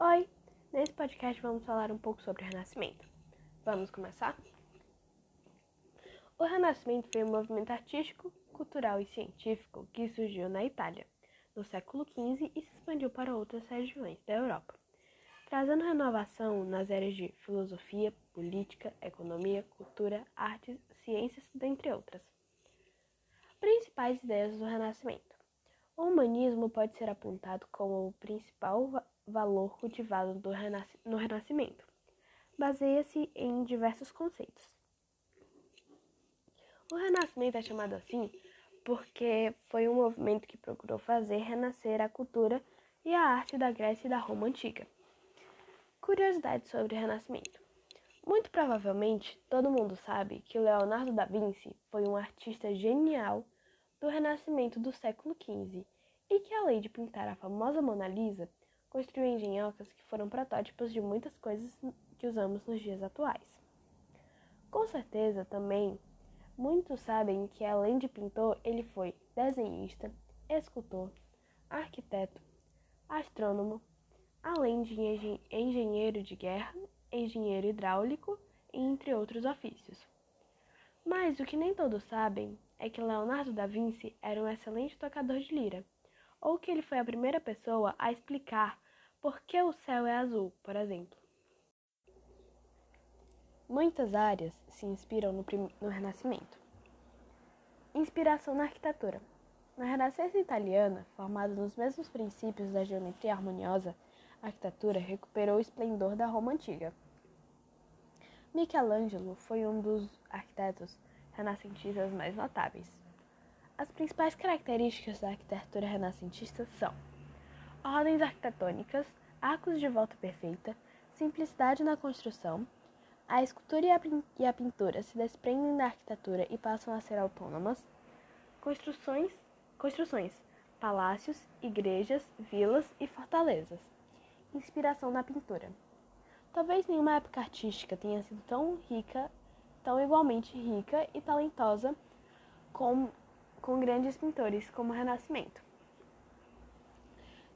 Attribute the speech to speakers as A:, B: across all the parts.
A: Oi! Nesse podcast vamos falar um pouco sobre o Renascimento. Vamos começar? O Renascimento foi um movimento artístico, cultural e científico que surgiu na Itália no século XV e se expandiu para outras regiões da Europa, trazendo renovação nas áreas de filosofia, política, economia, cultura, artes, ciências, dentre outras. Principais ideias do Renascimento. O humanismo pode ser apontado como o principal valor cultivado no Renascimento. Baseia-se em diversos conceitos. O Renascimento é chamado assim porque foi um movimento que procurou fazer renascer a cultura e a arte da Grécia e da Roma antiga. Curiosidades sobre o Renascimento. Muito provavelmente, todo mundo sabe que Leonardo da Vinci foi um artista genial do Renascimento do século XV e que, além de pintar a famosa Mona Lisa, construiu engenhocas que foram protótipos de muitas coisas que usamos nos dias atuais. Com certeza, também, muitos sabem que, além de pintor, ele foi desenhista, escultor, arquiteto, astrônomo, além de engenheiro de guerra, engenheiro hidráulico, entre outros ofícios. Mas o que nem todos sabem é que Leonardo da Vinci era um excelente tocador de lira, ou que ele foi a primeira pessoa a explicar por que o céu é azul, por exemplo. Muitas áreas se inspiram no, no Renascimento. Inspiração na arquitetura. Na Renascença italiana, formada nos mesmos princípios da geometria harmoniosa, a arquitetura recuperou o esplendor da Roma antiga. Michelangelo foi um dos arquitetos renascentistas mais notáveis. As principais características da arquitetura renascentista são ordens arquitetônicas, arcos de volta perfeita, simplicidade na construção, a escultura e a pintura se desprendem da arquitetura e passam a ser autônomas, construções, construções, palácios, igrejas, vilas e fortalezas. Inspiração na pintura. Talvez nenhuma época artística tenha sido tão rica, tão igualmente rica e talentosa como, com grandes pintores como o Renascimento.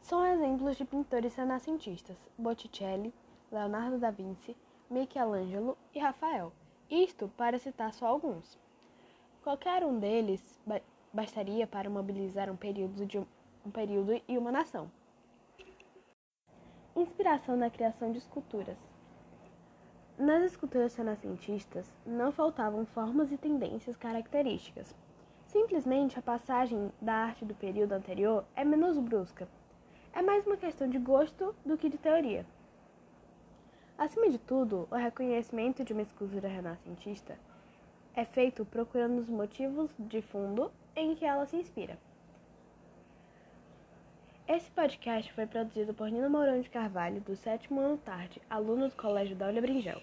A: São exemplos de pintores renascentistas Botticelli, Leonardo da Vinci, Michelangelo e Rafael, isto para citar só alguns. Qualquer um deles bastaria para mobilizar um período, de um período e uma nação. Inspiração na criação de esculturas. Nas esculturas renascentistas não faltavam formas e tendências características. Simplesmente a passagem da arte do período anterior é menos brusca. É mais uma questão de gosto do que de teoria. Acima de tudo, o reconhecimento de uma escultura renascentista é feito procurando os motivos de fundo em que ela se inspira. Esse podcast foi produzido por Nina Mourão de Carvalho, do sétimo ano tarde, aluno do Colégio Dália Bringel.